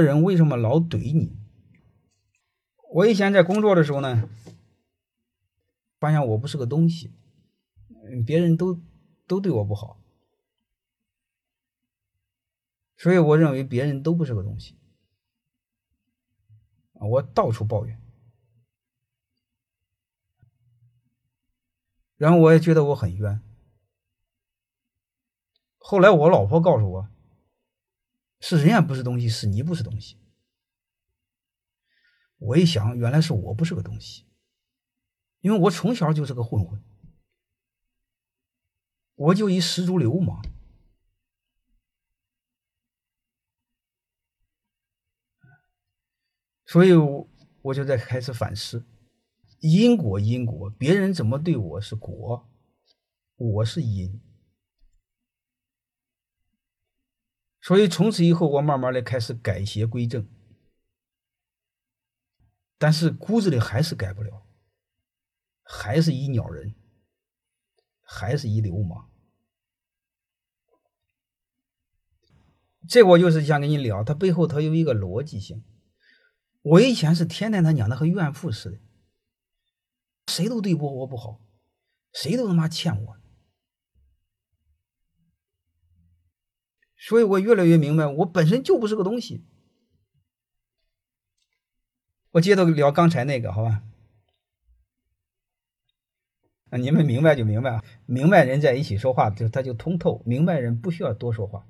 人为什么老怼你？我以前在工作的时候呢，发现我不是个东西，别人都都对我不好，所以我认为别人都不是个东西，我到处抱怨，然后我也觉得我很冤。后来我老婆告诉我，是人家不是东西，是你不是东西。我一想，原来是我不是个东西，因为我从小就是个混混，我就一十足流氓，所以我就在开始反思：因果，因果，别人怎么对我是果，我是因。所以从此以后，我慢慢的开始改邪归正。但是骨子里还是改不了，还是一鸟人，还是一流氓。这我就是想跟你聊，它背后它有一个逻辑性。我以前是天天他娘的和怨妇似的，谁都对我我不好，谁都他妈欠我。所以我越来越明白，我本身就不是个东西。我接着聊刚才那个，好吧？啊，你们明白就明白啊，明白人在一起说话就他就通透，明白人不需要多说话。